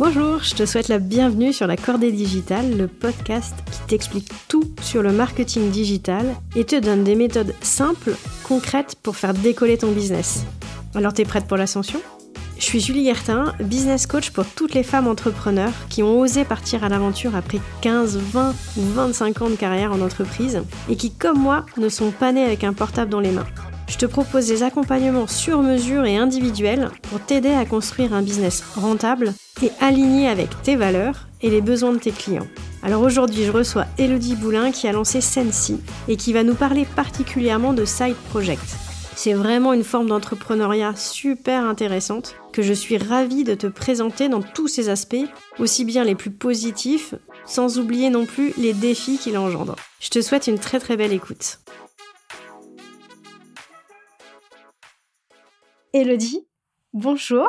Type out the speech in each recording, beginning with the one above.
Bonjour, je te souhaite la bienvenue sur la Cordée Digitale, le podcast qui t'explique tout sur le marketing digital et te donne des méthodes simples, concrètes pour faire décoller ton business. Alors t'es prête pour l'ascension? Je suis Julie Guertin, business coach pour toutes les femmes entrepreneurs qui ont osé partir à l'aventure après 15, 20 ou 25 ans de carrière en entreprise et qui, comme moi, ne sont pas nées avec un portable dans les mains. Je te propose des accompagnements sur mesure et individuels pour t'aider à construire un business rentable et aligné avec tes valeurs et les besoins de tes clients. Alors aujourd'hui, je reçois Elodie Boulin qui a lancé Sensi et qui va nous parler particulièrement de Side Project. C'est vraiment une forme d'entrepreneuriat super intéressante que je suis ravie de te présenter dans tous ses aspects, aussi bien les plus positifs, sans oublier non plus les défis qu'il engendre. Je te souhaite une très très belle écoute. Elodie, bonjour.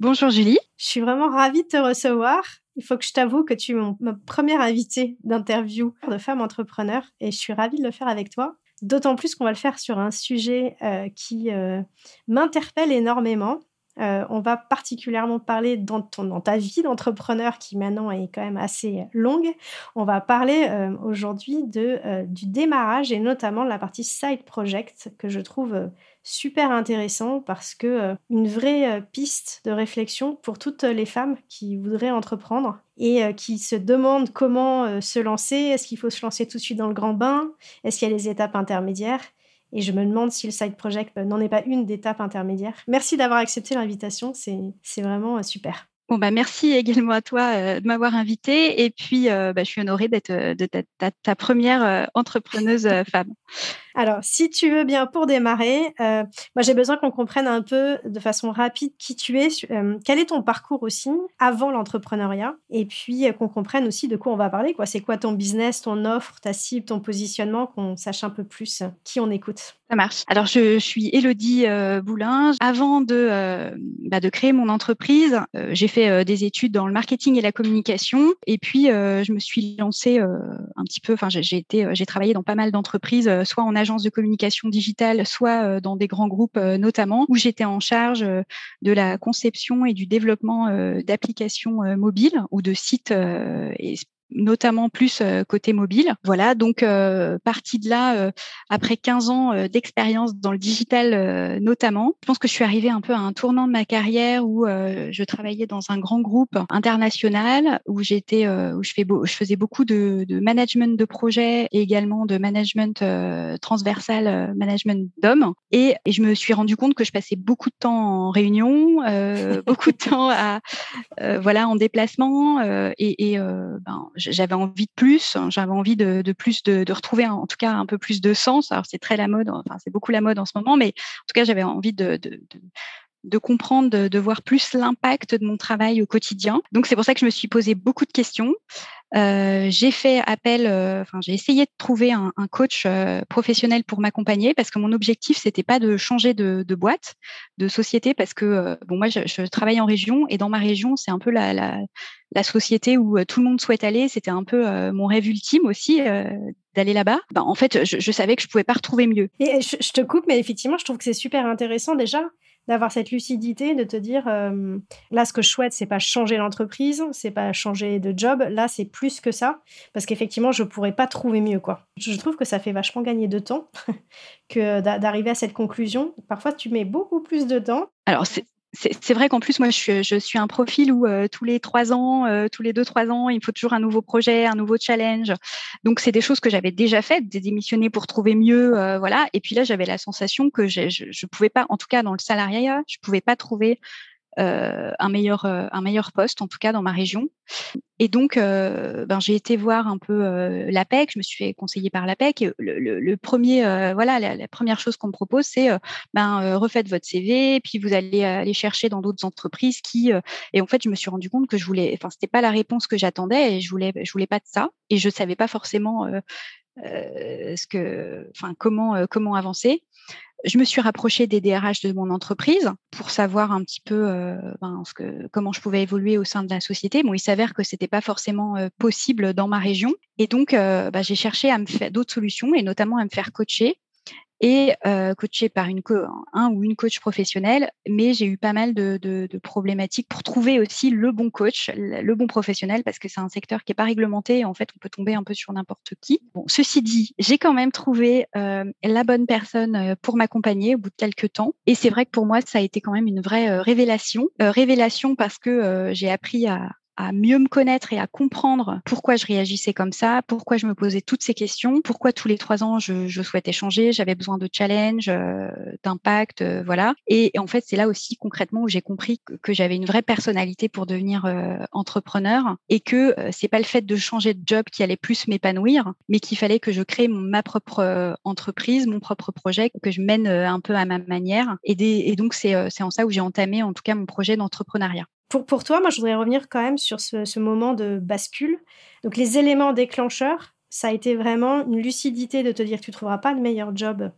Bonjour Julie. Je suis vraiment ravie de te recevoir. Il faut que je t'avoue que tu es mon, ma première invitée d'interview de femme entrepreneur et je suis ravie de le faire avec toi. D'autant plus qu'on va le faire sur un sujet euh, qui euh, m'interpelle énormément. Euh, on va particulièrement parler dans, ton, dans ta vie d'entrepreneur qui maintenant est quand même assez longue. On va parler aujourd'hui de, du démarrage et notamment de la partie side project que je trouve super intéressant parce que euh, une vraie euh, piste de réflexion pour toutes les femmes qui voudraient entreprendre et euh, qui se demandent comment se lancer. Est-ce qu'il faut se lancer tout de suite dans le grand bain? Est-ce qu'il y a des étapes intermédiaires? Et je me demande si le side project n'en est pas une d'étape intermédiaire. Merci d'avoir accepté l'invitation, c'est vraiment super. Bon, bah, merci également à toi de m'avoir invité. Et puis, bah, je suis honorée d'être de ta, première entrepreneuse femme. Alors, si tu veux bien, pour démarrer, euh, moi j'ai besoin qu'on comprenne un peu de façon rapide qui tu es, euh, quel est ton parcours aussi avant l'entrepreneuriat, et puis euh, qu'on comprenne aussi de quoi on va parler. Quoi, c'est quoi ton business, ton offre, ta cible, ton positionnement, qu'on sache un peu plus qui on écoute? Ça marche. Alors, je, suis Elodie Boulin. Avant de, bah, de créer mon entreprise, j'ai fait des études dans le marketing et la communication, et puis je me suis lancée un petit peu. Enfin, j'ai j'ai travaillé dans pas mal d'entreprises, soit en agence de communication digitale, soit euh, dans des grands groupes euh, notamment, où j'étais en charge euh, de la conception et du développement d'applications mobiles ou de sites et notamment plus euh, côté mobile. Voilà, donc euh, partie de là, euh, après 15 ans d'expérience dans le digital notamment, je pense que je suis arrivée un peu à un tournant de ma carrière où je travaillais dans un grand groupe international, où j'étais, où je, fais je faisais beaucoup de, de, management de projets et également de management transversal, management d'hommes. Et, et, je me suis rendu compte que je passais beaucoup de temps en réunion, beaucoup de temps à, voilà, en déplacement et, et ben, j'avais envie de plus, hein, j'avais envie de, plus de, retrouver en tout cas un peu plus de sens. Alors c'est très la mode, enfin c'est beaucoup la mode en ce moment, mais en tout cas j'avais envie de, de comprendre, de, voir plus l'impact de mon travail au quotidien. Donc c'est pour ça que je me suis posé beaucoup de questions. Euh, j'ai fait appel, euh, enfin j'ai essayé de trouver un, coach euh, professionnel pour m'accompagner parce que mon objectif c'était pas de changer de, boîte, de société parce que bon moi je, travaille en région et dans ma région c'est un peu la, la, société où tout le monde souhaite aller. C'était un peu mon rêve ultime aussi d'aller là-bas. Ben, en fait je, savais que je pouvais pas retrouver mieux. Et je, je te coupe mais effectivement je trouve que c'est super intéressant déjà d'avoir cette lucidité, de te dire euh, là, ce que je souhaite, c'est pas changer l'entreprise, c'est pas changer de job. Là, c'est plus que ça, parce qu'effectivement, je pourrais pas trouver mieux, quoi. Je trouve que ça fait vachement gagner de temps que d'arriver à cette conclusion. Parfois, tu mets beaucoup plus de temps. Alors, c'est vrai qu'en plus, moi, je suis, un profil où euh, tous les trois ans, euh, tous les deux, trois ans, il faut toujours un nouveau projet, un nouveau challenge. Donc, c'est des choses que j'avais déjà faites, des démissionner pour trouver mieux, euh, voilà. Et puis là, j'avais la sensation que je ne pouvais pas, en tout cas dans le salariat, je pouvais pas trouver euh, un meilleur euh, un meilleur poste en tout cas dans ma région. Et donc euh, ben j'ai été voir un peu l'APEC je me suis fait conseiller par l'APEC le, premier voilà la, première chose qu'on me propose c'est ben refaites votre CV puis vous allez aller chercher dans d'autres entreprises qui et en fait je me suis rendu compte que je voulais enfin c'était pas la réponse que j'attendais et je voulais je voulais pas de ça et je savais pas forcément ce que enfin comment comment avancer je me suis rapprochée des DRH de mon entreprise pour savoir un petit peu euh, ben, ce que, comment je pouvais évoluer au sein de la société. Bon, il s'avère que c'était pas forcément euh, possible dans ma région, et donc euh, bah, j'ai cherché à me faire d'autres solutions et notamment à me faire coacher. Et coachée par une un ou une coach professionnelle. Mais j'ai eu pas mal de, problématiques pour trouver aussi le bon coach, le bon professionnel, parce que c'est un secteur qui est pas réglementé. Et en fait, on peut tomber un peu sur n'importe qui. Bon, ceci dit, j'ai quand même trouvé la bonne personne pour m'accompagner au bout de quelques temps. Et c'est vrai que pour moi, ça a été quand même une vraie révélation. révélation parce que j'ai appris à, à mieux me connaître et à comprendre pourquoi je réagissais comme ça, pourquoi je me posais toutes ces questions, pourquoi tous les trois ans je, souhaitais changer, j'avais besoin de challenge, euh, d'impact, euh, voilà. Et, en fait, c'est là aussi concrètement où j'ai compris que, j'avais une vraie personnalité pour devenir euh, entrepreneur et que c'est pas le fait de changer de job qui allait plus m'épanouir, mais qu'il fallait que je crée ma propre entreprise, mon propre projet, que je mène un peu à ma manière. Et, et donc c'est en ça où j'ai entamé en tout cas mon projet d'entrepreneuriat. Pour, toi, moi, je voudrais revenir quand même sur ce, moment de bascule. Donc, les éléments déclencheurs, ça a été vraiment une lucidité de te dire tu ne trouveras pas de meilleur job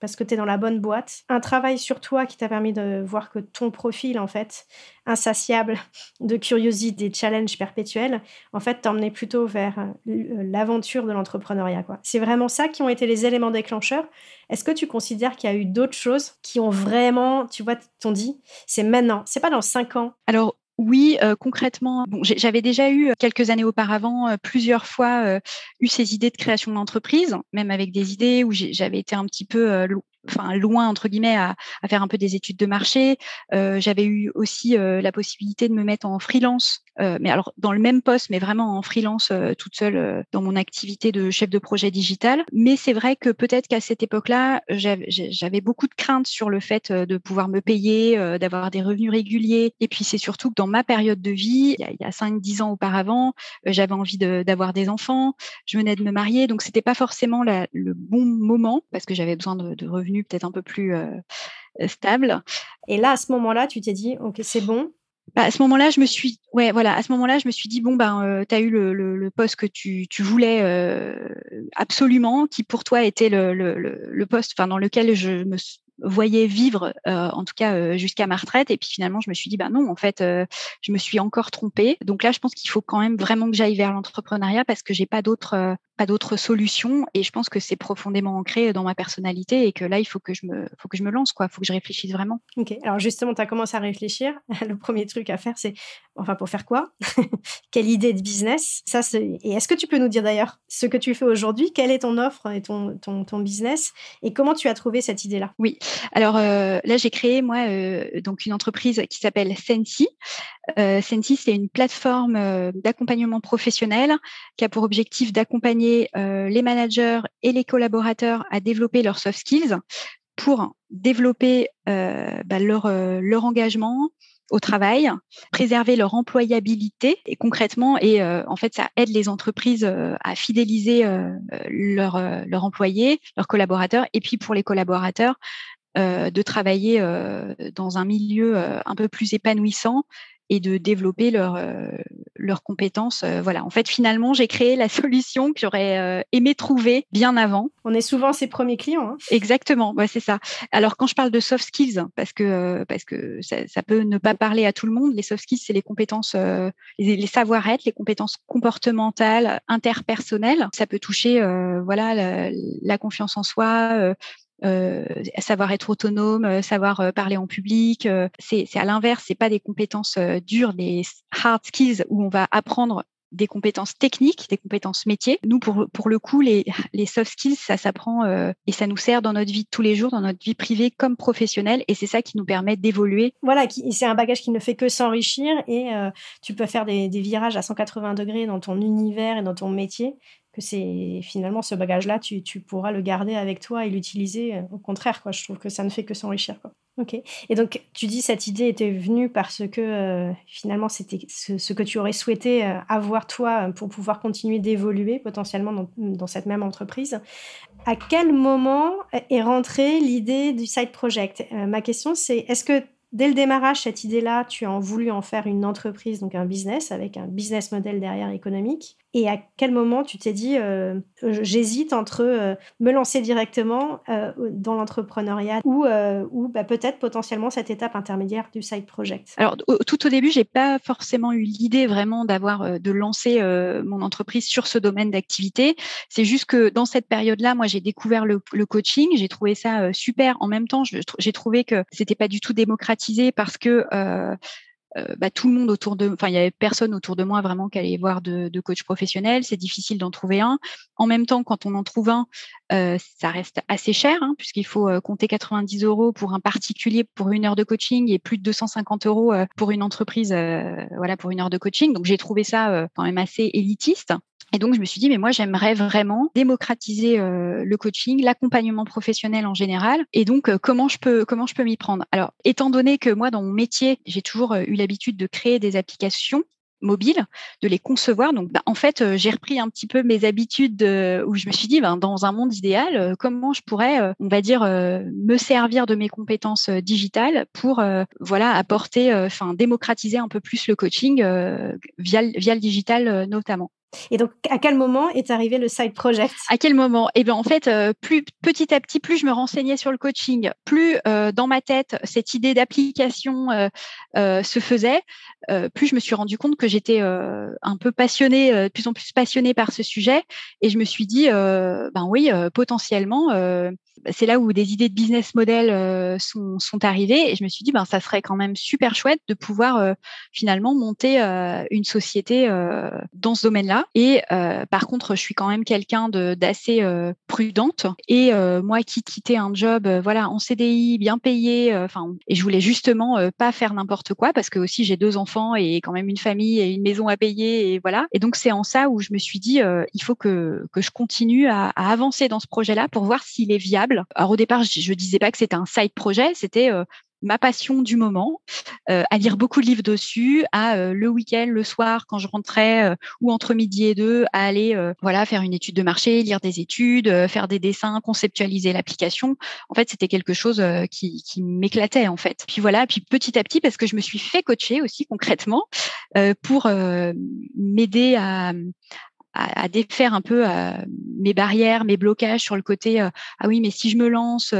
parce que tu es dans la bonne boîte. Un travail sur toi qui t'a permis de voir que ton profil, en fait, insatiable de curiosité, de challenge perpétuels, en fait, t'emmenait plutôt vers euh, l'aventure de l'entrepreneuriat. C'est vraiment ça qui ont été les éléments déclencheurs. Est-ce que tu considères qu'il y a eu d'autres choses qui ont vraiment, tu vois, t'ont dit, c'est maintenant, c'est pas dans cinq ans? Alors, oui, euh, concrètement, bon, j'avais déjà eu quelques années auparavant euh, plusieurs fois eu ces idées de création d'entreprise, même avec des idées où j'avais été un petit peu enfin loin entre guillemets à, faire un peu des études de marché. Euh, j'avais eu aussi euh, la possibilité de me mettre en freelance, euh, mais alors dans le même poste, mais vraiment en freelance toute seule dans mon activité de chef de projet digital. Mais c'est vrai que peut-être qu'à cette époque-là, j'avais beaucoup de craintes sur le fait de pouvoir me payer, d'avoir des revenus réguliers. Et puis c'est surtout que dans ma période de vie, il y a, 5-10 ans auparavant, j'avais envie d'avoir des enfants, je venais de me marier, donc c'était pas forcément le bon moment parce que j'avais besoin de revenus peut-être un peu plus euh, euh, stable. Et là, à ce moment-là, tu t'es dit, ok, c'est bon. Bah, à ce moment-là, je me suis, ouais, voilà, à ce moment-là, je me suis dit bon ben, euh, tu as eu le, poste que tu, voulais absolument, qui pour toi était le, le poste, enfin dans lequel je me voyais vivre, euh, en tout cas euh, jusqu'à ma retraite. Et puis finalement, je me suis dit, bah non, en fait, euh, je me suis encore trompée. Donc là, je pense qu'il faut quand même vraiment que j'aille vers l'entrepreneuriat parce que j'ai pas d'autres pas d'autres solutions. Et je pense que c'est profondément ancré dans ma personnalité et que là, il faut que je me, faut que je me lance, quoi. Il faut que je réfléchisse vraiment. Ok. Alors justement, tu as commencé à réfléchir. Le premier truc à faire, c'est, enfin, pour faire quoi? Quelle idée de business? Ça, c'est. Et est-ce que tu peux nous dire d'ailleurs ce que tu fais aujourd'hui? Quelle est ton offre et ton, ton, ton business? Et comment tu as trouvé cette idée-là? Oui. Alors euh, là, j'ai créé moi euh, donc une entreprise qui s'appelle Sensi. Euh, Sensi, c'est une plateforme d'accompagnement professionnel qui a pour objectif d'accompagner les managers et les collaborateurs à développer leurs soft skills pour développer bah, leur, engagement, au travail, préserver leur employabilité et concrètement et en fait ça aide les entreprises à fidéliser leurs leur employés, leurs collaborateurs et puis pour les collaborateurs euh, de travailler euh, dans un milieu euh, un peu plus épanouissant et de développer leurs leurs compétences. voilà. En fait, finalement, j'ai créé la solution que j'aurais aimé trouver bien avant. On est souvent ses premiers clients. Hein. Exactement. Ouais, c'est ça. Alors, quand je parle de soft skills, parce que parce que ça, peut ne pas parler à tout le monde, les soft skills, c'est les compétences, les, savoir-être, les compétences comportementales, interpersonnelles. Ça peut toucher, voilà, la, la, confiance en soi, euh, savoir être autonome, euh, savoir euh, parler en public. c'est à l'inverse, c'est pas des compétences dures, des hard skills où on va apprendre des compétences techniques, des compétences métiers. Nous, pour, le coup, les, soft skills, ça s'apprend et ça nous sert dans notre vie de tous les jours, dans notre vie privée comme professionnelle, et c'est ça qui nous permet d'évoluer. Voilà, c'est un bagage qui ne fait que s'enrichir et tu peux faire des, virages à 180 degrés dans ton univers et dans ton métier que c'est finalement ce bagage-là, tu, pourras le garder avec toi et l'utiliser. Euh, au contraire, quoi. Je trouve que ça ne fait que s'enrichir. Ok. Et donc, tu dis cette idée était venue parce que euh, finalement, c'était ce, que tu aurais souhaité euh, avoir toi pour pouvoir continuer d'évoluer potentiellement dans, dans, cette même entreprise. À quel moment est rentrée l'idée du side project? Ma question, c'est est-ce que dès le démarrage, cette idée-là, tu as voulu en faire une entreprise, donc un business, avec un business model derrière économique? Et à quel moment tu t'es dit, euh, j'hésite entre euh, me lancer directement euh, dans l'entrepreneuriat ou, ou bah, peut-être potentiellement cette étape intermédiaire du side project? Alors, tout au début, j'ai pas forcément eu l'idée vraiment d'avoir de lancer mon entreprise sur ce domaine d'activité. C'est juste que dans cette période-là, moi, j'ai découvert le, le coaching, j'ai trouvé ça super. En même temps, j'ai trouvé que c'était pas du tout démocratisé parce que bah, tout le monde autour de, enfin, il y avait personne autour de moi vraiment qui allait voir de, de coach professionnel. C'est difficile d'en trouver un. En même temps, quand on en trouve un, euh, ça reste assez cher, hein, puisqu'il faut euh, compter 90 euros pour un particulier pour une heure de coaching et plus de 250 euros pour une entreprise, voilà, pour une heure de coaching. Donc j'ai trouvé ça quand même assez élitiste. Et donc, je me suis dit, mais moi, j'aimerais vraiment démocratiser euh, le coaching, l'accompagnement professionnel en général. Et donc, euh, comment je peux, comment je peux m'y prendre? Alors, étant donné que moi, dans mon métier, j'ai toujours euh, eu l'habitude de créer des applications mobiles, de les concevoir. Donc, bah, en fait, j'ai repris un petit peu mes habitudes où je me suis dit, ben, dans un monde idéal, comment je pourrais, on va dire, me servir de mes compétences digitales pour, voilà, apporter, enfin, démocratiser un peu plus le coaching via, via le digital notamment. Et donc, à quel moment est arrivé le side project? À quel moment? Eh bien, en fait, euh, plus petit à petit, plus je me renseignais sur le coaching, plus euh, dans ma tête cette idée d'application euh, se faisait, plus je me suis rendu compte que j'étais un peu passionnée, de plus en plus passionnée par ce sujet, et je me suis dit, ben oui, potentiellement c'est là où des idées de business model sont, arrivées. Et je me suis dit ben ça serait quand même super chouette de pouvoir finalement monter une société dans ce domaine-là et par contre je suis quand même quelqu'un d'assez prudente. Et moi qui quittais un job voilà en CDI bien payé enfin et je voulais justement pas faire n'importe quoi parce que aussi j'ai deux enfants et quand même une famille et une maison à payer et voilà. Et donc c'est en ça où je me suis dit il faut que que je continue à, à avancer dans ce projet-là pour voir s'il est viable. Alors au départ, je, ne disais pas que c'était un side projet, c'était euh, ma passion du moment, euh, à lire beaucoup de livres dessus, à le week-end, le soir, quand je rentrais ou entre midi et deux, à aller voilà faire une étude de marché, lire des études, faire des dessins, conceptualiser l'application. En fait, c'était quelque chose qui, m'éclatait en fait. Puis voilà, puis petit à petit, parce que je me suis fait coacher aussi concrètement pour m'aider à, défaire un peu mes barrières, mes blocages sur le côté ah oui, mais si je me lance,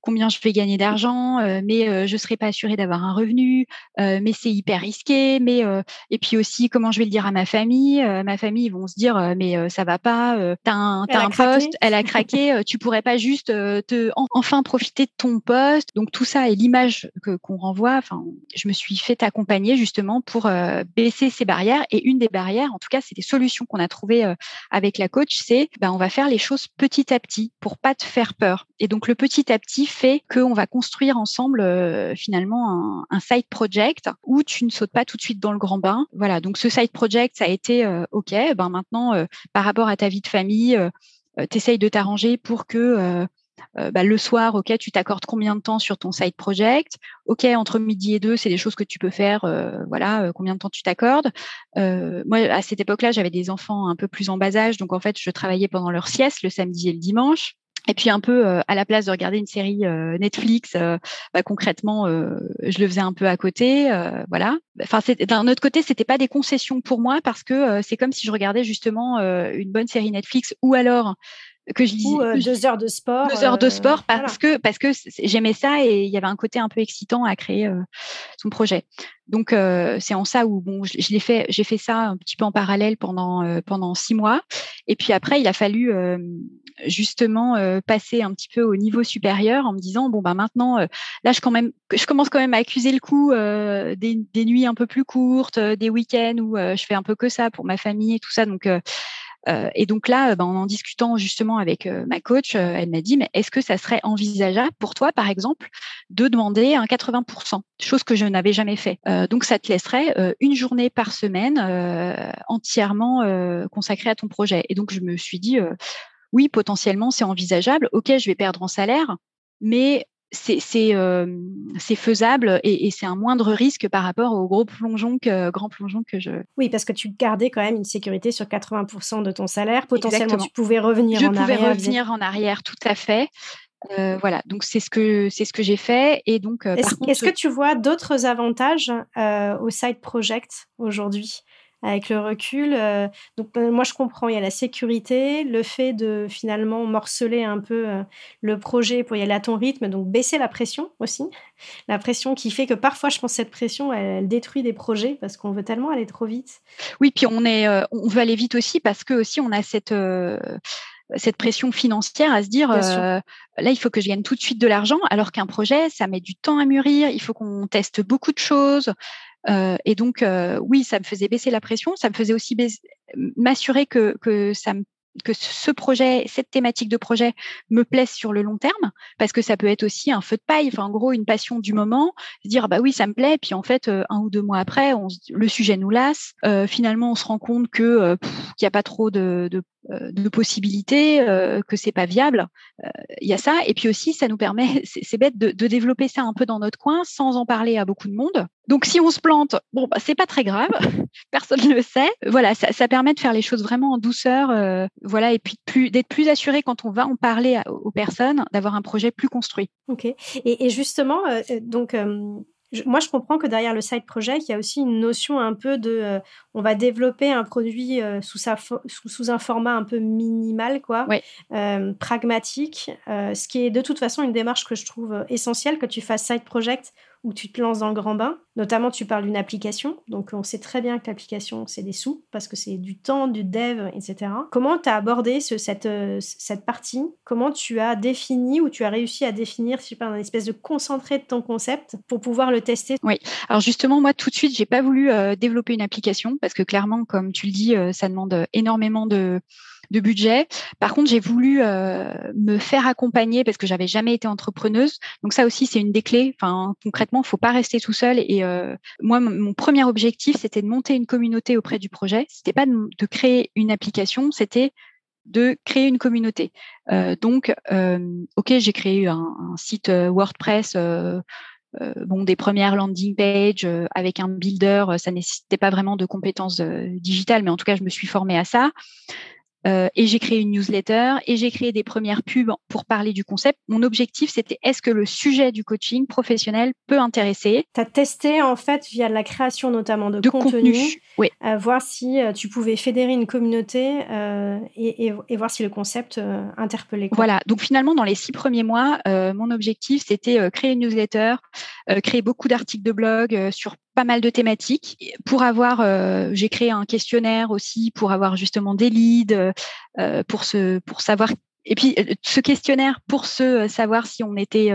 combien je vais gagner d'argent, euh, mais euh, je ne serai pas assurée d'avoir un revenu, euh, mais c'est hyper risqué, mais et puis aussi comment je vais le dire à ma famille, ma famille ils vont se dire mais ça va pas, tu as un, un poste, elle a craqué, tu pourrais pas juste te enfin profiter de ton poste. Donc tout ça et l'image que qu'on renvoie, enfin je me suis fait accompagner justement pour baisser ces barrières et une des barrières, en tout cas c'est des solutions qu'on a trouvées avec la coach, c'est ben, on va faire les choses petit à petit pour pas te faire peur. Et donc le petit à petit fait qu'on va construire ensemble euh, finalement un, side project où tu ne sautes pas tout de suite dans le grand bain. Voilà, donc ce side project, ça a été euh, OK, ben maintenant, euh, par rapport à ta vie de famille, tu essayes de t'arranger pour que bah, le soir, ok, tu t'accordes combien de temps sur ton side project? Ok, entre midi et deux, c'est des choses que tu peux faire. voilà, combien de temps tu t'accordes? Moi, à cette époque-là, j'avais des enfants un peu plus en bas âge, donc en fait, je travaillais pendant leur sieste le samedi et le dimanche. Et puis un peu euh, à la place de regarder une série euh, Netflix, euh, bah, concrètement, je le faisais un peu à côté, voilà. Enfin, d'un autre côté, c'était pas des concessions pour moi parce que c'est comme si je regardais justement une bonne série Netflix ou alors que je lisais Ou, deux heures de sport. Deux heures de sport parce que parce que j'aimais ça et il y avait un côté un peu excitant à créer son projet. Donc c'est en ça où bon, je, l'ai fait, j'ai fait ça un petit peu en parallèle pendant pendant six mois. Et puis après, il a fallu justement passer un petit peu au niveau supérieur en me disant bon bah maintenant là je quand même je commence quand même à accuser le coup des, des, nuits un peu plus courtes, des week-ends où je fais un peu que ça pour ma famille et tout ça. Donc euh, et donc là, ben, en discutant justement avec euh, ma coach, euh, elle m'a dit, mais est-ce que ça serait envisageable pour toi, par exemple, de demander un 80%, chose que je n'avais jamais fait? donc ça te laisserait une journée par semaine entièrement consacrée à ton projet. Et donc je me suis dit, oui, potentiellement, c'est envisageable. Ok, je vais perdre en salaire, mais c'est euh, faisable et, c'est un moindre risque par rapport au gros plongeon que grand plongeon que je. Oui, parce que tu gardais quand même une sécurité sur 80% de ton salaire. Potentiellement, tu pouvais revenir en arrière. Je pouvais revenir en arrière, tout à fait. voilà, donc c'est ce que c'est ce que j'ai fait. Et donc, est-ce, que tu vois d'autres avantages au side project aujourd'hui? Avec le recul. Euh, donc euh, moi je comprends, il y a la sécurité, le fait de finalement morceler un peu euh, le projet pour y aller à ton rythme, donc baisser la pression aussi. La pression qui fait que parfois je pense que cette pression elle, détruit des projets parce qu'on veut tellement aller trop vite. Oui, puis on est on veut aller vite aussi parce que aussi on a cette cette pression financière à se dire là il faut que je gagne tout de suite de l'argent alors qu'un projet ça met du temps à mûrir il faut qu'on teste beaucoup de choses euh, et donc, oui, ça me faisait baisser la pression. Ça me faisait aussi m'assurer que, ce projet, cette thématique de projet me plaise sur le long terme, parce que ça peut être aussi un feu de paille, enfin en gros une passion du moment, se dire bah oui ça me plaît, puis en fait un ou deux mois après, le sujet nous lasse. finalement, on se rend compte que qu'il n'y a pas trop de, de possibilités, euh, que c'est pas viable. Euh, il y a ça. Et puis aussi, ça nous permet, c'est bête, de, développer ça un peu dans notre coin sans en parler à beaucoup de monde. Donc, si on se plante, bon, bah, c'est pas très grave. Personne ne le sait. Voilà, ça, permet de faire les choses vraiment en douceur. voilà, et puis d'être plus assuré quand on va en parler aux personnes, d'avoir un projet plus construit. Ok. Et, justement, donc moi, je comprends que derrière le side project, il y a aussi une notion un peu de, euh, on va développer un produit euh, sous, sa sous, un format un peu minimal, quoi, euh, pragmatique, ce qui est de toute façon une démarche que je trouve essentielle que tu fasses side project où tu te lances dans le grand bain. Notamment, tu parles d'une application. Donc, on sait très bien que l'application, c'est des sous parce que c'est du temps, du dev, etc. Comment tu as abordé ce, cette, euh, cette partie? Comment tu as défini ou tu as réussi à définir, je sais pas, une espèce de concentré de ton concept pour pouvoir le tester? Oui. Alors, justement, moi, tout de suite, j'ai pas voulu euh, développer une application parce que clairement, comme tu le dis, euh, ça demande énormément de de budget. Par contre, j'ai voulu euh, me faire accompagner parce que j'avais jamais été entrepreneuse. Donc ça aussi, c'est une des clés. Enfin, concrètement, il faut pas rester tout seul. Et euh, moi, mon premier objectif, c'était de monter une communauté auprès du projet. C'était pas de, créer une application, c'était de créer une communauté. Euh, donc, ok, j'ai créé un, site WordPress. bon, des premières landing pages avec un builder, ça nécessitait pas vraiment de compétences digitales, mais en tout cas, je me suis formée à ça. Euh, et j'ai créé une newsletter et j'ai créé des premières pubs pour parler du concept. Mon objectif, c'était est-ce que le sujet du coaching professionnel peut intéresser? Tu as testé en fait via la création notamment de, contenu, oui. voir si euh, tu pouvais fédérer une communauté euh, et, voir si le concept interpellait. Voilà, donc finalement, dans les six premiers mois, mon objectif, c'était créer une newsletter, créer beaucoup d'articles de blog sur pas mal de thématiques. Pour avoir, euh, j'ai créé un questionnaire aussi pour avoir justement des leads, euh, pour se, pour savoir. Et puis euh, ce questionnaire pour se savoir si on était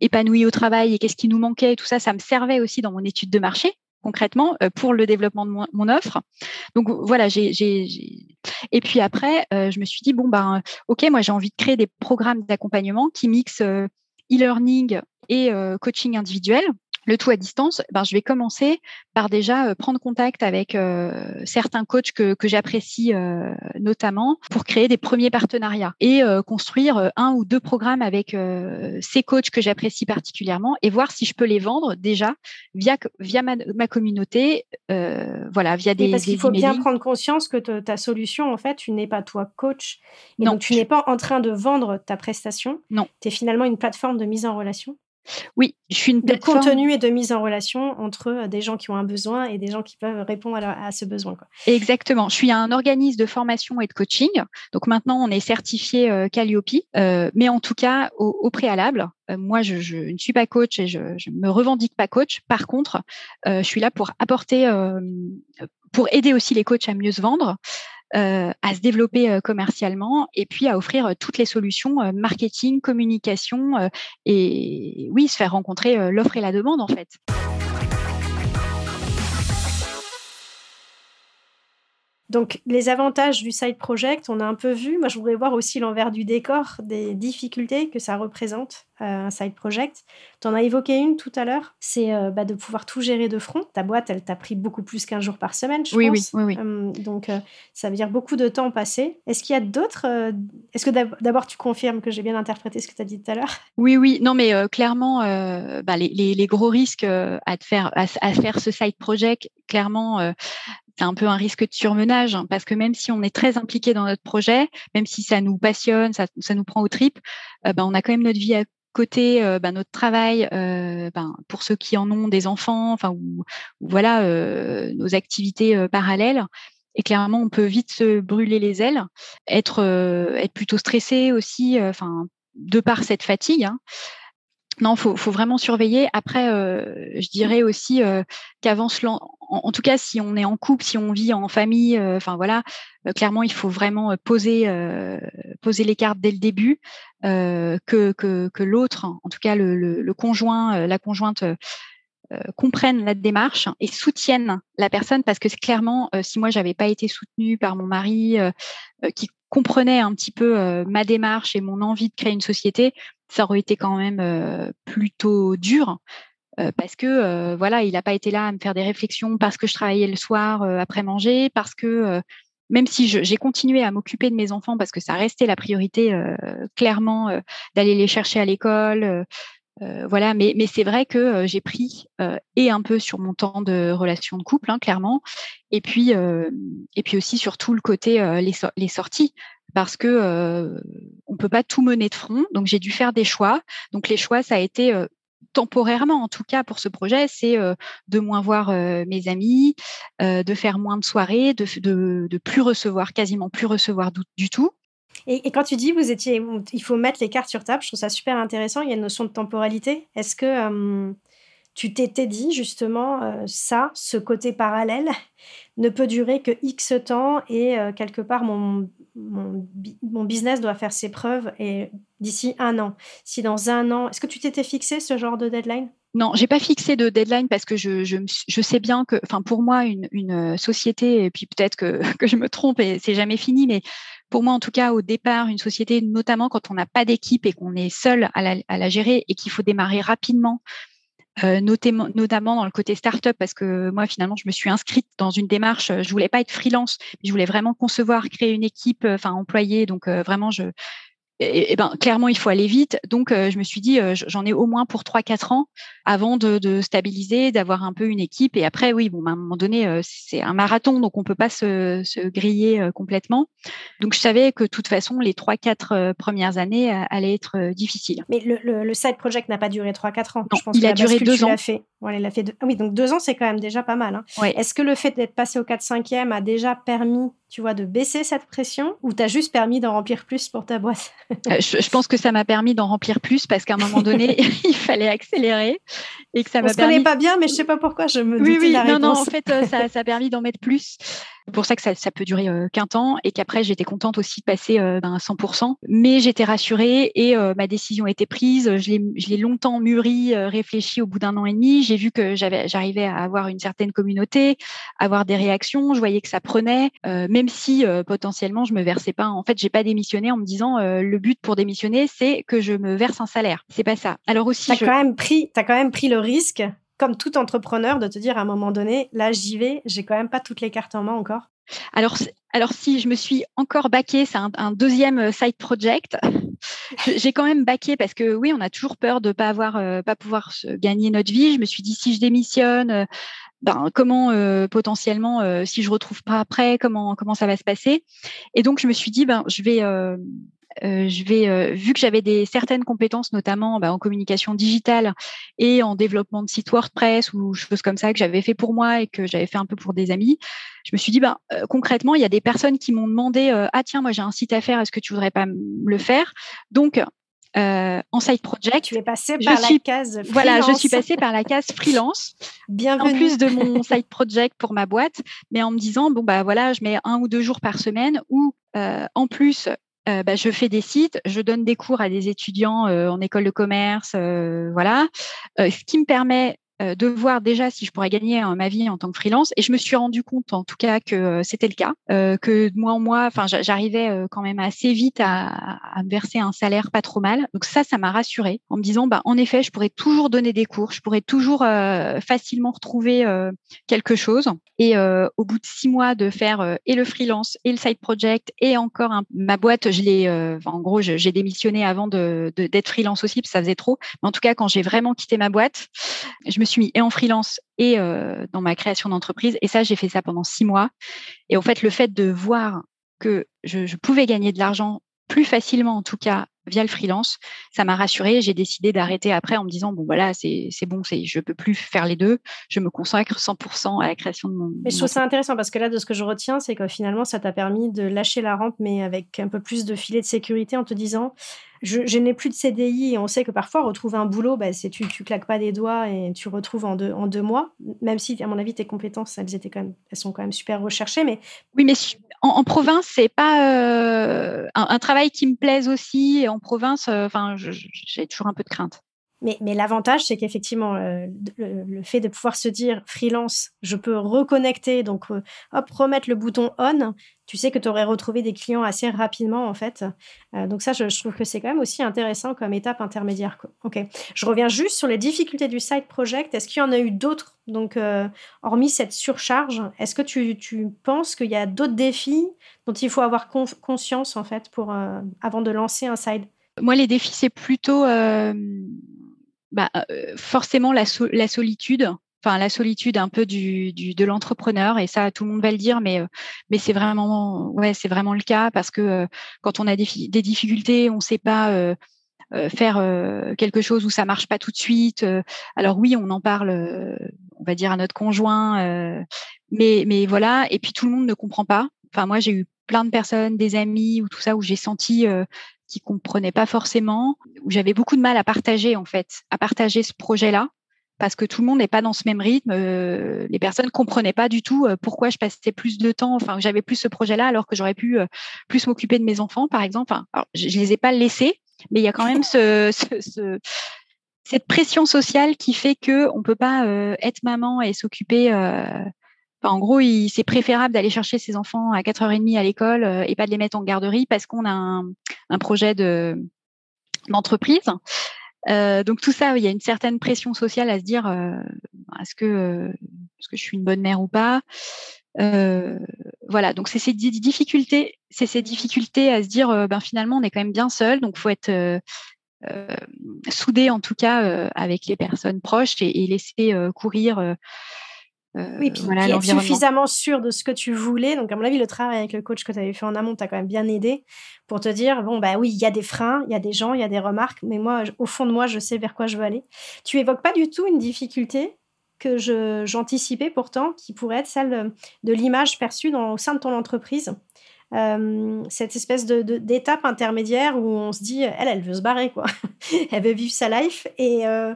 épanoui au travail et qu'est-ce qui nous manquait, tout ça, ça me servait aussi dans mon étude de marché concrètement pour le développement de mon, offre. Donc voilà, j'ai, et puis après, je me suis dit bon ben ok, moi j'ai envie de créer des programmes d'accompagnement qui mixent e-learning et coaching individuel le tout à distance, ben, je vais commencer par déjà euh, prendre contact avec euh, certains coachs que, que j'apprécie euh, notamment pour créer des premiers partenariats et construire un ou deux programmes avec ces coachs que j'apprécie particulièrement et voir si je peux les vendre déjà via, via ma, ma communauté, voilà, via des. parce qu'il faut bien prendre conscience que ta solution, en fait, tu n'es pas toi coach. Et non. Donc, tu n'es pas en train de vendre ta prestation. Non. Tu es finalement une plateforme de mise en relation. Oui, je suis une plateforme... de contenu et de mise en relation entre euh, des gens qui ont un besoin et des gens qui peuvent répondre à, ce besoin. Exactement. Je suis un organisme de formation et de coaching. Donc maintenant, on est certifié euh, Calliope, euh, mais en tout cas, au, préalable, moi, je, ne suis pas coach et je, ne me revendique pas coach. Par contre, je suis là pour apporter, pour aider aussi les coachs à mieux se vendre. Euh, à se développer euh, commercialement et puis à offrir euh, toutes les solutions marketing, communication et oui, se faire rencontrer l'offre et la demande en fait. Donc, les avantages du side project, on a un peu vu. Moi, je voudrais voir aussi l'envers du décor des difficultés que ça représente un side project. Tu en as évoqué une tout à l'heure, c'est euh, bah, de pouvoir tout gérer de front. Ta boîte, elle t'a pris beaucoup plus qu'un jour par semaine, je oui, pense. Oui, oui, oui. donc, euh, ça veut dire beaucoup de temps passé. Est-ce qu'il y a d'autres euh, Est-ce que d'abord tu confirmes que j'ai bien interprété ce que tu as dit tout à l'heure? Oui, oui. Non, mais clairement, bah, les, les, gros risques à, te faire, à, faire ce side project, clairement, c'est un peu un risque de surmenage hein, parce que même si on est très impliqué dans notre projet, même si ça nous passionne, ça, nous prend aux tripes, ben, on a quand même notre vie à côté, ben, notre travail, ben, pour ceux qui en ont des enfants, enfin ou, voilà nos activités parallèles. Et clairement, on peut vite se brûler les ailes, être être plutôt stressé aussi, enfin de par cette fatigue. Hein. Non, faut, faut vraiment surveiller. Après, euh, je dirais aussi euh, qu'avance en, tout cas, si on est en couple, si on vit en famille, euh, voilà, clairement, il faut vraiment poser les cartes dès le début, que l'autre, en tout cas le, le, conjoint, la conjointe. comprennent la démarche et soutiennent la personne parce que clairement, si moi j'avais pas été soutenue par mon mari qui comprenait un petit peu ma démarche et mon envie de créer une société, ça aurait été quand même plutôt dur parce que voilà, il n'a pas été là à me faire des réflexions parce que je travaillais le soir après manger, parce que même si j'ai continué à m'occuper de mes enfants parce que ça restait la priorité clairement d'aller les chercher à l'école. voilà, mais, mais c'est vrai que j'ai pris et un peu sur mon temps de relation de couple, hein, clairement, et puis et puis aussi sur tout le côté les, sorties parce que peut pas tout mener de front. Donc j'ai dû faire des choix. Donc les choix, ça a été euh, temporairement, en tout cas pour ce projet, c'est euh, de moins voir euh, mes amis, de faire moins de soirées, de, de, de, plus recevoir, quasiment plus recevoir du, tout. Et, quand tu dis vous étiez, il faut mettre les cartes sur table, je trouve ça super intéressant. Il y a une notion de temporalité. Est-ce que tu t'étais dit justement ça, ce côté parallèle, ne peut durer que X temps et quelque part mon, mon, business doit faire ses preuves et d'ici un an. Si dans un an, est-ce que tu t'étais fixé ce genre de deadline? Non, j'ai pas fixé de deadline parce que je, sais bien que, enfin, pour moi, une, une, société, et puis peut-être que, je me trompe et c'est jamais fini, mais pour moi, en tout cas, au départ, une société, notamment quand on n'a pas d'équipe et qu'on est seul à la gérer et qu'il faut démarrer rapidement, euh, notamment dans le côté startup, parce que moi, finalement, je me suis inscrite dans une démarche, je voulais pas être freelance, je voulais vraiment concevoir, créer une équipe, euh, enfin, employée. Donc, euh, vraiment, je, et, ben, clairement, il faut aller vite. Donc, euh, je me suis dit, euh, j'en ai au moins pour 3-4 ans avant de, stabiliser, d'avoir un peu une équipe. Et après, oui, bon, à un moment donné, euh, c'est un marathon, donc on peut pas se, griller complètement. Donc, je savais que de toute façon, les 3-4 premières années allaient être difficiles. Mais le, side project n'a pas duré 3-4 ans. je pense il a duré 2 ans. Fait. il a fait Ah oui, donc 2 ans, c'est quand même déjà pas mal. Hein. Est-ce que le fait d'être passé au 4-5e a déjà permis tu vois, de baisser cette pression ou t'as juste permis d'en remplir plus pour ta boîte? Euh, je, pense que ça m'a permis d'en remplir plus parce qu'à un moment donné, il fallait accélérer et que ça m'a permis. Je connais pas bien, mais je sais pas pourquoi je me oui, oui, la non, non, en fait, euh, ça, ça a permis d'en mettre plus. C'est pour ça que ça, ça peut durer euh, qu'un temps et qu'après j'étais contente aussi de passer euh, ben, à 100%. Mais j'étais rassurée et euh, ma décision était prise. Je l'ai longtemps mûri, réfléchi au bout d'un an et demi. J'ai vu que j'arrivais à avoir une certaine communauté, avoir des réactions. Je voyais que ça prenait, même si potentiellement je me versais pas. En fait, j'ai pas démissionné en me disant le but pour démissionner, c'est que je me verse un salaire. C'est pas ça. Alors aussi, t'as quand même pris, as quand même pris le risque comme tout entrepreneur, de te dire à un moment donné, là, j'y vais, j'ai quand même pas toutes les cartes en main encore alors, alors si je me suis encore baqué, c'est un, deuxième euh, side project. J'ai quand même baqué parce que oui, on a toujours peur de pas avoir, euh, pas pouvoir gagner notre vie. Je me suis dit si je démissionne, euh, ben, comment potentiellement, si je retrouve pas après, comment comment ça va se passer? Et donc je me suis dit ben je vais euh, je vais, euh, vu que j'avais des certaines compétences, notamment bah, en communication digitale et en développement de sites WordPress ou choses comme ça que j'avais fait pour moi et que j'avais fait un peu pour des amis, je me suis dit, bah, euh, concrètement, il y a des personnes qui m'ont demandé, ah tiens, moi j'ai un site à faire, est-ce que tu voudrais pas le faire? Donc en side project. Tu es passé par la case freelance. Voilà, je suis passée par la case freelance. Bienvenue. En plus de mon side project pour ma boîte, mais en me disant bon bah voilà, je mets un ou deux jours par semaine ou en plus euh, bah, je fais des sites, je donne des cours à des étudiants euh, en école de commerce, euh, voilà, ce qui me permet euh, de voir déjà si je pourrais gagner hein, ma vie en tant que freelance. Et je me suis rendu compte, en tout cas, que euh, c'était le cas, euh, que mois en mois, enfin, j'arrivais quand même assez vite à, me verser un salaire pas trop mal. Donc ça, ça m'a rassurée en me disant, bah, en effet, je pourrais toujours donner des cours, je pourrais toujours facilement retrouver quelque chose. Et au bout de six mois de faire et le freelance et le side project et encore ma boîte, je l'ai, en gros, j'ai démissionné avant de d'être freelance aussi parce que ça faisait trop. Mais en tout cas, quand j'ai vraiment quitté ma boîte, je me suis suis et en freelance et dans ma création d'entreprise. Et ça, j'ai fait ça pendant six mois. Et en fait, le fait de voir que je pouvais gagner de l'argent plus facilement, en tout cas, via le freelance. Ça m'a rassurée. J'ai décidé d'arrêter après en me disant bon voilà c'est bon c'est je peux plus faire les deux. Je me consacre 100% à la création de mon. Mais je trouve ça intéressant parce que là de ce que je retiens c'est que finalement ça t'a permis de lâcher la rampe mais avec un peu plus de filet de sécurité en te disant je, n'ai plus de CDI et on sait que parfois retrouver un boulot, bah, c'est tu, tu claques pas des doigts et tu retrouves en deux, mois. Même si, à mon avis, tes compétences, elles, étaient quand elles sont quand même super recherchées. Mais... Oui, mais en, province, c'est pas euh, un, travail qui me plaise aussi. En province, euh, j'ai toujours un peu de crainte. Mais, l'avantage, c'est qu'effectivement, euh, le, fait de pouvoir se dire freelance, je peux reconnecter, donc hop, remettre le bouton on, tu sais que tu aurais retrouvé des clients assez rapidement, en fait. donc ça, je, trouve que c'est quand même aussi intéressant comme étape intermédiaire. Ok. Je reviens juste sur les difficultés du side project. Est-ce qu'il y en a eu d'autres? Donc, hormis cette surcharge, est-ce que tu, tu penses qu'il y a d'autres défis dont il faut avoir conscience, en fait, pour, avant de lancer un side? Moi, les défis, c'est plutôt bah, forcément la, solitude, enfin la solitude un peu du, du de l'entrepreneur et ça tout le monde va le dire, mais mais c'est vraiment ouais vraiment le cas parce que quand on a des, des difficultés, on ne sait pas faire quelque chose où ça marche pas tout de suite. alors oui, on en parle, on va dire à notre conjoint, mais mais voilà. Et puis tout le monde ne comprend pas. Enfin moi j'ai eu plein de personnes, des amis ou tout ça où j'ai senti qui comprenaient pas forcément, où j'avais beaucoup de mal à partager en fait, à partager ce projet-là, parce que tout le monde n'est pas dans ce même rythme. Euh, les personnes comprenaient pas du tout euh, pourquoi je passais plus de temps, enfin j'avais plus ce projet-là, alors que j'aurais pu euh, plus m'occuper de mes enfants, par exemple. Enfin, je, les ai pas laissés, mais il y a quand même ce, ce, cette pression sociale qui fait que on peut pas être maman et s'occuper en gros, c'est préférable d'aller chercher ses enfants à 4h30 à l'école euh, et pas de les mettre en garderie parce qu'on a un, projet d'entreprise. Euh, donc tout ça, il y a une certaine pression sociale à se dire euh, est-ce que, je suis une bonne mère ou pas? Voilà, donc c'est ces difficultés, c'est ces difficultés à se dire ben finalement on est quand même bien seul, donc faut être soudé en tout cas avec les personnes proches et laisser courir euh, oui, puis, voilà, être suffisamment sûr de ce que tu voulais. Donc, à mon avis, le travail avec le coach que tu avais fait en amont t'a quand même bien aidé pour te dire bon, bah oui, il y a des freins, il y a des gens, il y a des remarques, mais moi, au fond de moi, je sais vers quoi je veux aller. Tu évoques pas du tout une difficulté que j'anticipais pourtant, qui pourrait être celle de, l'image perçue dans, au sein de ton entreprise. Euh, cette espèce de, d'étape intermédiaire où on se dit, elle, elle veut se barrer, quoi. elle veut vivre sa life. Et, euh,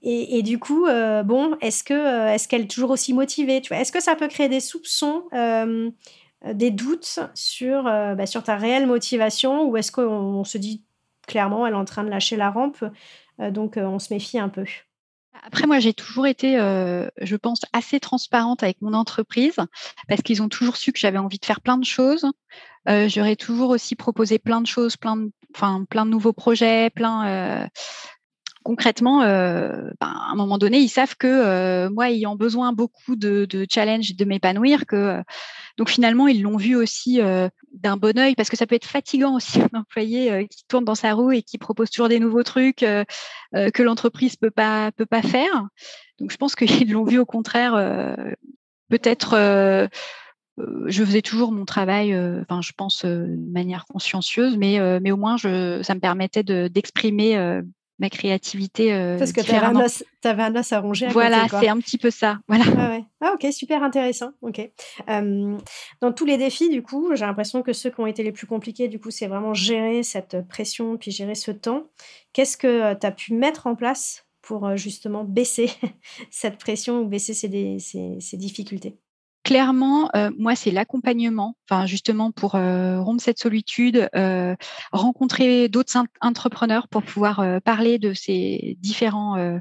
et, du coup, euh, bon, est-ce que euh, est-ce qu'elle est toujours aussi motivée tu vois? Est-ce que ça peut créer des soupçons, euh, des doutes sur bah, sur ta réelle motivation, ou est-ce qu'on se dit clairement elle est en train de lâcher la rampe, donc on se méfie un peu? Après, moi, j'ai toujours été, je pense, assez transparente avec mon entreprise parce qu'ils ont toujours su que j'avais envie de faire plein de choses. J'aurais toujours aussi proposé plein de choses, plein de, plein de nouveaux projets, plein, concrètement, euh, ben, à un moment donné, ils savent que euh, moi, ayant besoin beaucoup de, de challenge, de m'épanouir, que euh, donc finalement, ils l'ont vu aussi d'un bon oeil, parce que ça peut être fatigant aussi un employé qui tourne dans sa roue et qui propose toujours des nouveaux trucs que l'entreprise peut pas peut pas faire. Donc je pense qu'ils l'ont vu au contraire, peut-être. je faisais toujours mon travail, enfin, je pense de manière consciencieuse, mais, mais au moins, je, ça me permettait d'exprimer ma créativité. Euh, Parce que tu avais, un os à ronger. voilà, c'est un petit peu ça. Voilà. Ah, ah ok, super intéressant. Ok. dans tous les défis, du coup, j'ai l'impression que ceux qui ont été les plus compliqués, du coup, c'est vraiment gérer cette pression, puis gérer ce temps. Qu'est-ce que tu as pu mettre en place pour justement baisser cette pression ou baisser ces difficultés? Clairement, euh, moi, c'est l'accompagnement, enfin justement pour euh, rompre cette solitude, euh, rencontrer d'autres entrepreneurs pour pouvoir parler de ces différents,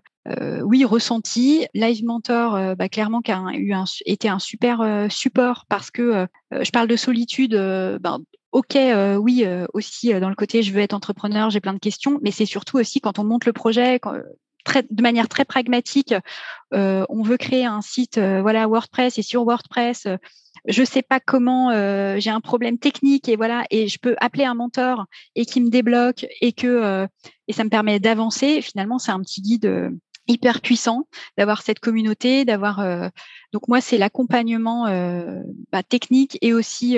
oui, ressentis. Live Mentor, bah, clairement, qui a eu un, été un super support parce que je parle de solitude. Ben, Ok, oui, aussi dans le côté je veux être entrepreneur, j'ai plein de questions, mais c'est surtout aussi quand on monte le projet, de manière très pragmatique, euh, on veut créer un site euh, voilà WordPress et sur WordPress, euh, je sais pas comment, j'ai un problème technique et voilà et je peux appeler un mentor et qui me débloque et que ça me permet d'avancer. Finalement, c'est un petit guide hyper puissant d'avoir cette communauté, d'avoir donc moi c'est l'accompagnement bah, technique et aussi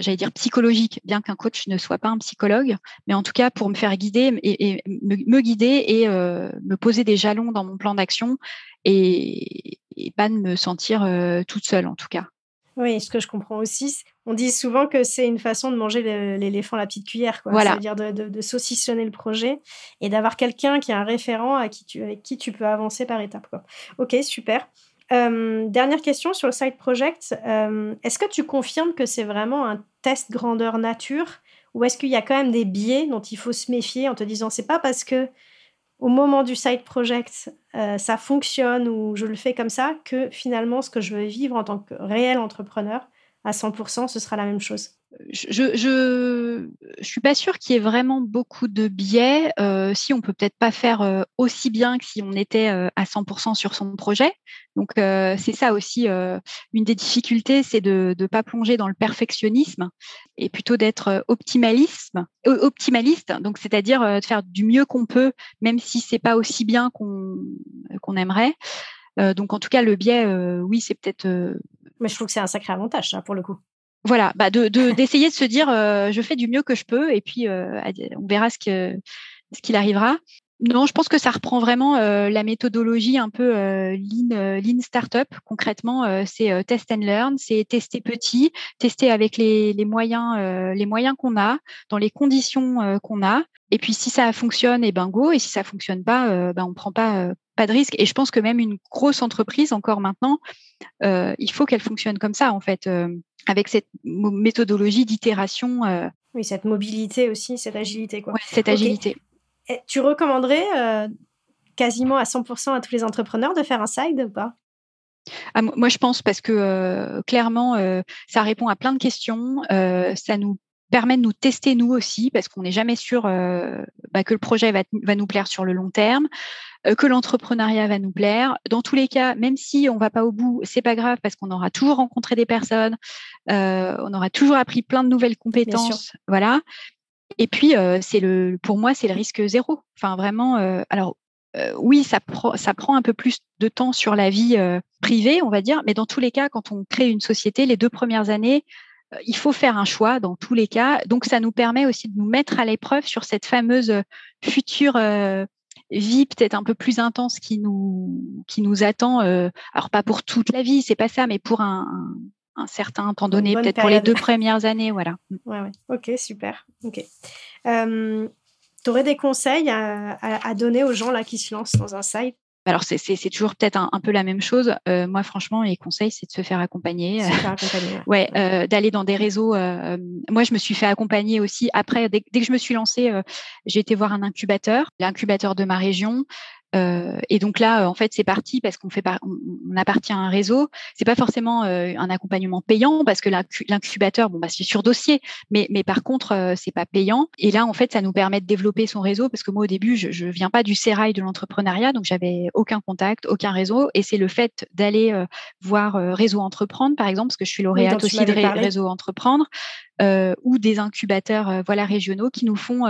j'allais dire psychologique, bien qu'un coach ne soit pas un psychologue, mais en tout cas pour me faire guider et, me, guider et me poser des jalons dans mon plan d'action et, pas de me sentir toute seule en tout cas. Oui, ce que je comprends aussi, on dit souvent que c'est une façon de manger l'éléphant à la petite cuillère, quoi. Voilà. C'est-à-dire de, saucissonner le projet et d'avoir quelqu'un qui est un référent à qui tu, avec qui tu peux avancer par étapes. Quoi. Ok, super. Euh, dernière question sur le side project. Euh, est-ce que tu confirmes que c'est vraiment un test grandeur nature ou est-ce qu'il y a quand même des biais dont il faut se méfier en te disant c'est pas parce que au moment du side project euh, ça fonctionne ou je le fais comme ça que finalement ce que je veux vivre en tant que réel entrepreneur à 100% ce sera la même chose je, je, suis pas sûre qu'il y ait vraiment beaucoup de biais. Euh, si on peut peut-être pas faire euh, aussi bien que si on était euh, à 100% sur son projet. Donc c'est ça aussi une des difficultés, c'est de ne pas plonger dans le perfectionnisme et plutôt d'être optimalisme, optimaliste. Donc c'est-à-dire de faire du mieux qu'on peut, même si c'est pas aussi bien qu'on qu'on aimerait. donc en tout cas le biais, oui, c'est peut-être. Mais je trouve que c'est un sacré avantage ça pour le coup voilà, bah de, d'essayer de, se dire euh, je fais du mieux que je peux et puis euh, on verra ce ce qu'il arrivera. Non, je pense que ça reprend vraiment euh, la méthodologie un peu lean, lean startup. Concrètement, c'est test and learn, c'est tester petit, tester avec les, les moyens, les moyens qu'on a, dans les conditions qu'on a. Et puis si ça fonctionne, et eh ben go. Et si ça fonctionne pas, ben on prend pas pas de risque. Et je pense que même une grosse entreprise, encore maintenant, il faut qu'elle fonctionne comme ça en fait avec cette méthodologie d'itération. Euh, oui, cette mobilité aussi, cette agilité. Quoi. cette agilité. Tu recommanderais euh, quasiment à 100% à tous les entrepreneurs de faire un side ou pas? Ah, moi, je pense parce que euh, clairement, ça répond à plein de questions. ça nous permet de nous tester nous aussi parce qu'on n'est jamais sûr bah, que le projet va, va, nous plaire sur le long terme. Euh, que l'entrepreneuriat va nous plaire. Dans tous les cas, même si on va pas au bout, c'est pas grave parce qu'on aura toujours rencontré des personnes, euh, on aura toujours appris plein de nouvelles compétences, voilà. Et puis euh, c'est le, pour moi, c'est le risque zéro. Enfin vraiment, alors oui, ça, ça prend un peu plus de temps sur la vie privée, on va dire, mais dans tous les cas, quand on crée une société, les deux premières années, il faut faire un choix dans tous les cas. Donc, ça nous permet aussi de nous mettre à l'épreuve sur cette fameuse future vie peut-être un peu plus intense qui nous qui nous attend. Euh, alors pas pour toute la vie, c'est pas ça, mais pour un, un, certain temps donné, peut-être pour les deux premières années, voilà. Ouais, ouais. Ok, super. Ok. Euh, tu aurais des conseils à, à, donner aux gens là qui se lancent dans un site? Alors, c'est toujours peut-être un, peu la même chose. Euh, moi, franchement, les conseils, c'est de se faire accompagner. Se faire accompagner. ouais, euh, d'aller dans des réseaux. Euh, moi, je me suis fait accompagner aussi. Après, dès, dès que je me suis lancée, j'ai été voir un incubateur, l'incubateur de ma région. Euh, et donc là, euh, en fait, c'est parti parce qu'on fait on, appartient à un réseau. C'est pas forcément euh, un accompagnement payant parce que l'incubateur, bon, bah, c'est sur dossier, mais, mais par contre, c'est pas payant. Et là, en fait, ça nous permet de développer son réseau parce que moi, au début, je, je viens pas du sérail de l'entrepreneuriat, donc j'avais aucun contact, aucun réseau. Et c'est le fait d'aller voir Réseau Entreprendre, par exemple, parce que je suis lauréate aussi de Réseau Entreprendre. ou des incubateurs voilà régionaux qui nous font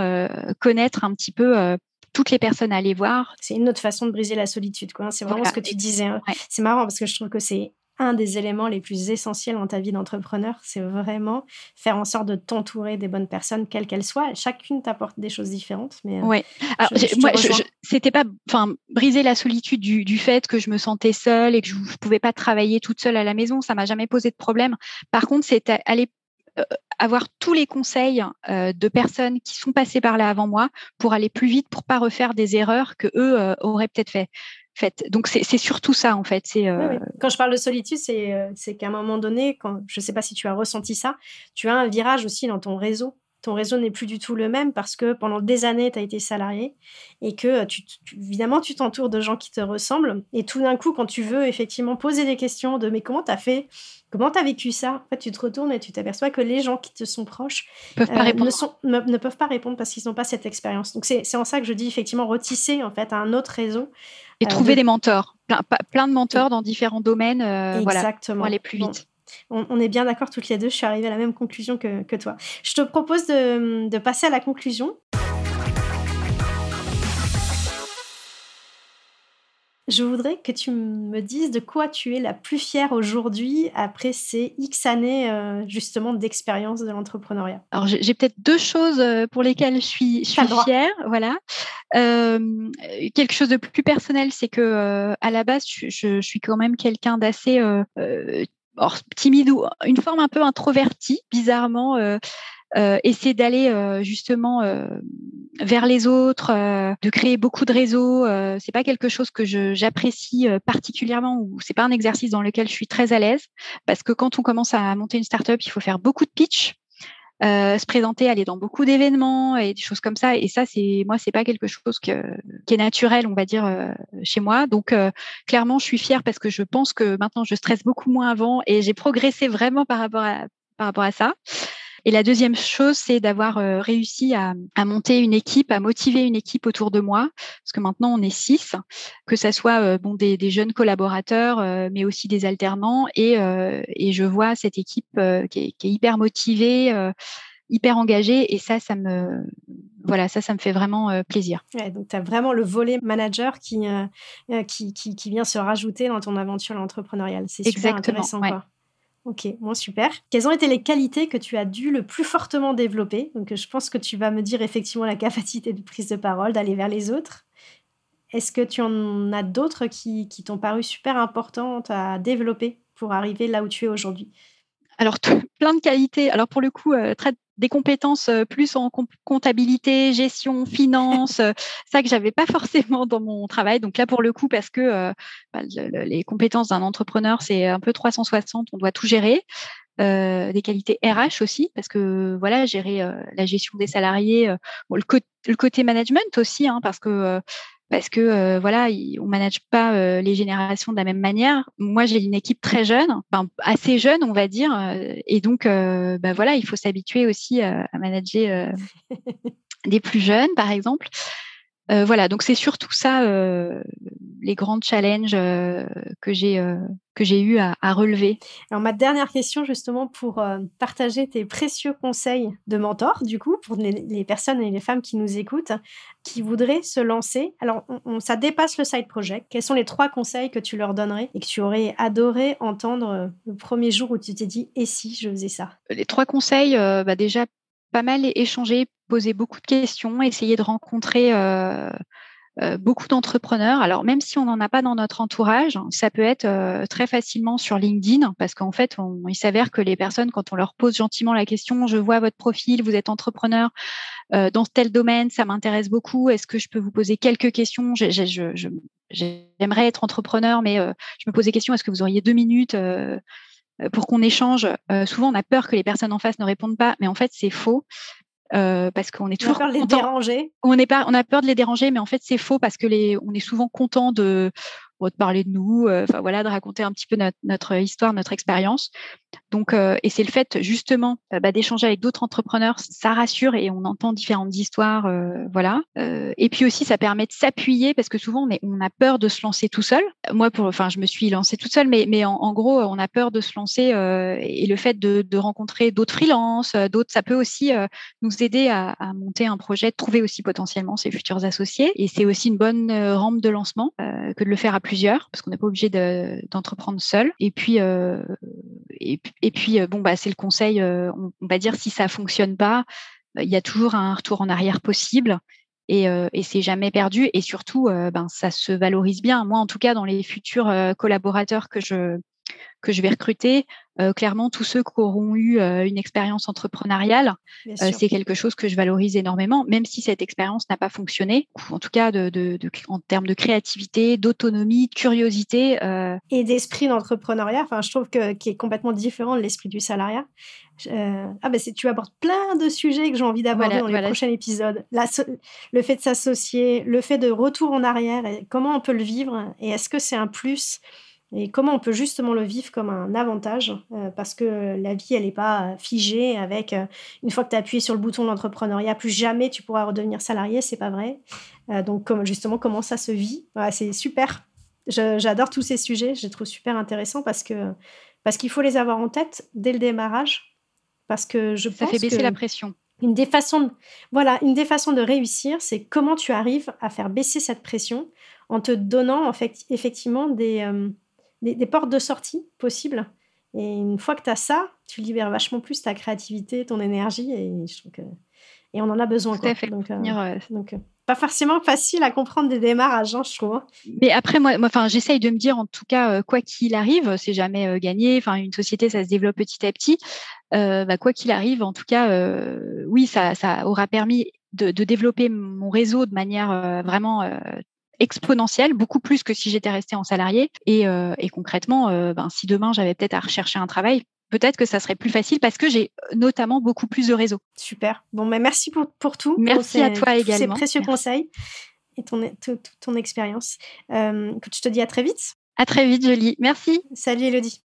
connaître un petit peu toutes les personnes à aller voir. C'est une autre façon de briser la solitude. Quoi. C'est vraiment ce que tu disais. Hein. C'est marrant parce que je trouve que c'est un des éléments les plus essentiels dans ta vie d'entrepreneur, c'est vraiment faire en sorte de t'entourer des bonnes personnes, quelles qu'elles soient. Chacune t'apporte des choses différentes. Mais euh, ouais. Alors, moi, c'était pas, enfin, briser la solitude du, du, fait que je me sentais seule et que je, ne pouvais pas travailler toute seule à la maison. Ça m'a jamais posé de problème. Par contre, c'est aller avoir tous les conseils euh, de personnes qui sont passées par là avant moi pour aller plus vite, pour pas refaire des erreurs que eux euh, auraient peut-être fait. Fait. Donc c'est surtout ça en fait. C'est Quand je parle de solitude, c'est qu'à un moment donné, quand, je ne sais pas si tu as ressenti ça, tu as un virage aussi dans ton réseau ton réseau n'est plus du tout le même parce que pendant des années, tu as été salarié et que tu, évidemment, tu t'entoures de gens qui te ressemblent. Et tout d'un coup, quand tu veux effectivement poser des questions de mais comment tu as fait? Comment tu as vécu ça? En fait, tu te retournes et tu t'aperçois que les gens qui te sont proches peuvent euh, ne, ne, peuvent pas répondre parce qu'ils n'ont pas cette expérience. Donc, c'est en ça que je dis effectivement retisser en fait un autre réseau. Et euh, trouver des mentors, plein, plein, de mentors dans différents domaines euh, Exactement. pour aller plus vite. On, est bien d'accord toutes les deux, je suis arrivée à la même conclusion que, que toi. Je te propose de, de passer à la conclusion. Je voudrais que tu me dises de quoi tu es la plus fière aujourd'hui après ces X années euh, justement d'expérience de l'entrepreneuriat. Alors j'ai peut-être deux choses euh, pour lesquelles je suis, fière. Voilà. Euh, quelque chose de plus personnel, c'est que à la base, je, suis quand même quelqu'un d'assez timide ou une forme un peu introvertie, bizarrement. Euh, essayer d'aller euh, justement euh, vers les autres, de créer beaucoup de réseaux. c'est pas quelque chose que j'apprécie particulièrement ou c'est pas un exercice dans lequel je suis très à l'aise parce que quand on commence à monter une startup, il faut faire beaucoup de pitch. Se présenter, aller dans beaucoup d'événements et des choses comme ça. Et ça, c'est moi, c'est pas quelque chose qui est naturel, on va dire, chez moi. Donc, clairement, je suis fière parce que je pense que maintenant, je stresse beaucoup moins avant et j'ai progressé vraiment par rapport à par rapport à ça. Et la deuxième chose, c'est d'avoir euh, réussi à, monter une équipe, à motiver une équipe autour de moi, parce que maintenant on est six, que ce soit euh, bon des, jeunes collaborateurs, euh, mais aussi des alternants, et, je vois cette équipe qui est, hyper motivée hyper engagée. Et ça ça me voilà ça ça me fait vraiment plaisir. Donc tu as vraiment le volet manager qui, qui, qui, vient se rajouter dans ton aventure entrepreneuriale. C'est super intéressant quoi. Ok, bon, super. Quelles ont été les qualités que tu as dû le plus fortement développer? Donc, je pense que tu vas me dire effectivement la capacité de prise de parole, d'aller vers les autres. Est-ce que tu en as d'autres qui, qui t'ont paru super importantes à développer pour arriver là où tu es aujourd'hui? Alors, plein de qualités. Alors, pour le coup, euh, des compétences euh, plus en comptabilité, gestion, finance, euh, ça que j'avais pas forcément dans mon travail. Donc là, pour le coup, parce que bah, les compétences d'un entrepreneur, c'est un peu 360, on doit tout gérer. des qualités RH aussi, parce que voilà, gérer la gestion des salariés, le, le, côté management aussi, hein, parce que parce que euh, voilà, on manage pas euh, les générations de la même manière. Moi, j'ai une équipe très jeune, enfin assez jeune, on va dire, euh, et donc bah, voilà, il faut s'habituer aussi à manager des plus jeunes, par exemple. Voilà, donc c'est surtout ça les grands challenges que j'ai que j'ai eu à, relever. Alors ma dernière question justement pour partager tes précieux conseils de mentor du coup pour les, personnes et les femmes qui nous écoutent qui voudraient se lancer. Alors ça dépasse le side project. Quels sont les trois conseils que tu leur donnerais et que tu aurais adoré entendre le premier jour où tu t'es dit et si je faisais ça? Les trois conseils, bah déjà pas mal échanger, poser beaucoup de questions, essayer de rencontrer euh, beaucoup d'entrepreneurs. Alors même si on n'en a pas dans notre entourage, ça peut être euh, très facilement sur LinkedIn parce qu'en fait, il s'avère que les personnes, quand on leur pose gentiment la question, je vois votre profil, vous êtes entrepreneur euh, dans tel domaine, ça m'intéresse beaucoup. Est-ce que je peux vous poser quelques questions? J'aimerais être entrepreneur, mais je me pose des questions. Est-ce que vous auriez deux minutes pour qu'on échange Souvent, on a peur que les personnes en face ne répondent pas, mais en fait, c'est faux. Euh, parce qu'on est toujours on a peur de les déranger. On, est pas, on a peur de les déranger, mais en fait c'est faux parce que les, on est souvent content de, de parler de nous, euh, enfin voilà, de raconter un petit peu notre, histoire, notre expérience. Donc, euh, et c'est le fait justement euh, bah, d'échanger avec d'autres entrepreneurs, ça rassure et on entend différentes histoires, voilà. et puis aussi, ça permet de s'appuyer parce que souvent on, est, on, a peur de se lancer tout seul. Moi, pour, enfin, je me suis lancée toute seule, mais, mais en, gros, on a peur de se lancer et le fait de, de rencontrer d'autres freelances, d'autres, ça peut aussi nous aider à, à, monter un projet, trouver aussi potentiellement ses futurs associés. Et c'est aussi une bonne rampe de lancement que de le faire à plusieurs, parce qu'on n'est pas obligé d'entreprendre seul. Et puis, euh, et, puis euh, bon, bah, c'est le conseil, euh, on, va dire, si ça fonctionne pas, il y a toujours un retour en arrière possible. Et, et c'est jamais perdu. Et surtout, ben, ça se valorise bien. Moi, en tout cas, dans les futurs collaborateurs que je, que je vais recruter, euh, clairement, tous ceux qui auront eu euh, une expérience entrepreneuriale, euh, c'est quelque chose que je valorise énormément, même si cette expérience n'a pas fonctionné, en tout cas de, en termes de créativité, d'autonomie, de curiosité. Et d'esprit d'entrepreneuriat, enfin, je trouve que, qui est complètement différent de l'esprit du salariat. ah ben tu abordes plein de sujets que j'ai envie d'aborder dans les prochains épisodes. le fait de s'associer, le fait de retour en arrière, comment on peut le vivre et est-ce que c'est un plus et comment on peut justement le vivre comme un avantage euh, parce que la vie elle n'est pas figée avec euh, une fois que tu as appuyé sur le bouton de l'entrepreneuriat plus jamais tu pourras redevenir salarié c'est pas vrai. Euh, donc comme, justement comment ça se vit. C'est super. J'adore tous ces sujets je les trouve super intéressants parce que parce qu'il faut les avoir en tête dès le démarrage parce que je ça fait baisser la pression. Une des façons, de, voilà, une des façons de réussir, c'est comment tu arrives à faire baisser cette pression en te donnant en fait, effectivement des, euh, des, portes de sortie possibles. Et une fois que tu as ça, tu libères vachement plus ta créativité, ton énergie, et je trouve que et on en a besoin. Quoi. Donc, euh, donc pas forcément facile à comprendre des démarrages, hein, je trouve. Hein. Mais après, moi, enfin, j'essaye de me dire, en tout cas, quoi qu'il arrive, c'est jamais gagné. Enfin, une société, ça se développe petit à petit. Bah, quoi qu'il arrive, en tout cas, oui, ça, ça aura permis de, de, développer mon réseau de manière vraiment exponentielle, beaucoup plus que si j'étais restée en salarié. Et, et concrètement, ben, si demain j'avais peut-être à rechercher un travail, peut-être que ça serait plus facile parce que j'ai notamment beaucoup plus de réseaux. Super. Bon, mais merci pour, pour tout. Merci à toi également. Ces précieux conseils et ton, ton expérience. Euh, je te dis à très vite. À très vite, Jolie. Merci. Salut, Elodie.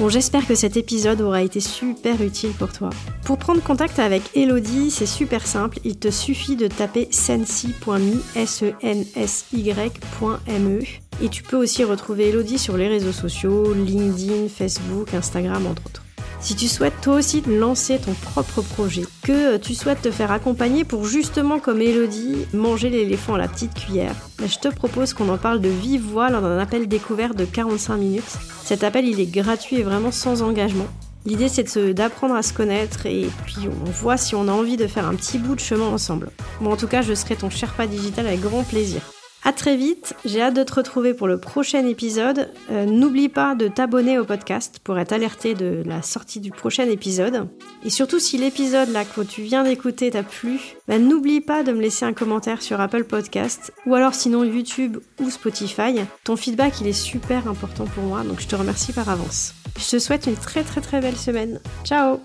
Bon, j'espère que cet épisode aura été super utile pour toi. Pour prendre contact avec Elodie, c'est super simple, il te suffit de taper sensi.me, s e n s y.me et tu peux aussi retrouver Elodie sur les réseaux sociaux, LinkedIn, Facebook, Instagram entre autres. Si tu souhaites toi aussi lancer ton propre projet, que tu souhaites te faire accompagner pour justement comme Elodie manger l'éléphant à la petite cuillère, ben, je te propose qu'on en parle de vive voix lors d'un appel découvert de 45 minutes. Cet appel il est gratuit et vraiment sans engagement. L'idée c'est d'apprendre à se connaître et puis on voit si on a envie de faire un petit bout de chemin ensemble. Bon en tout cas je serai ton Sherpa digital avec grand plaisir. À très vite, j'ai hâte de te retrouver pour le prochain épisode. Euh, n'oublie pas de t'abonner au podcast pour être alerté de la sortie du prochain épisode. Et surtout si l'épisode là que tu viens d'écouter t'a plu, bah, n'oublie pas de me laisser un commentaire sur Apple Podcast ou alors sinon YouTube ou Spotify. Ton feedback il est super important pour moi donc je te remercie par avance. Je te souhaite une très très très belle semaine. Ciao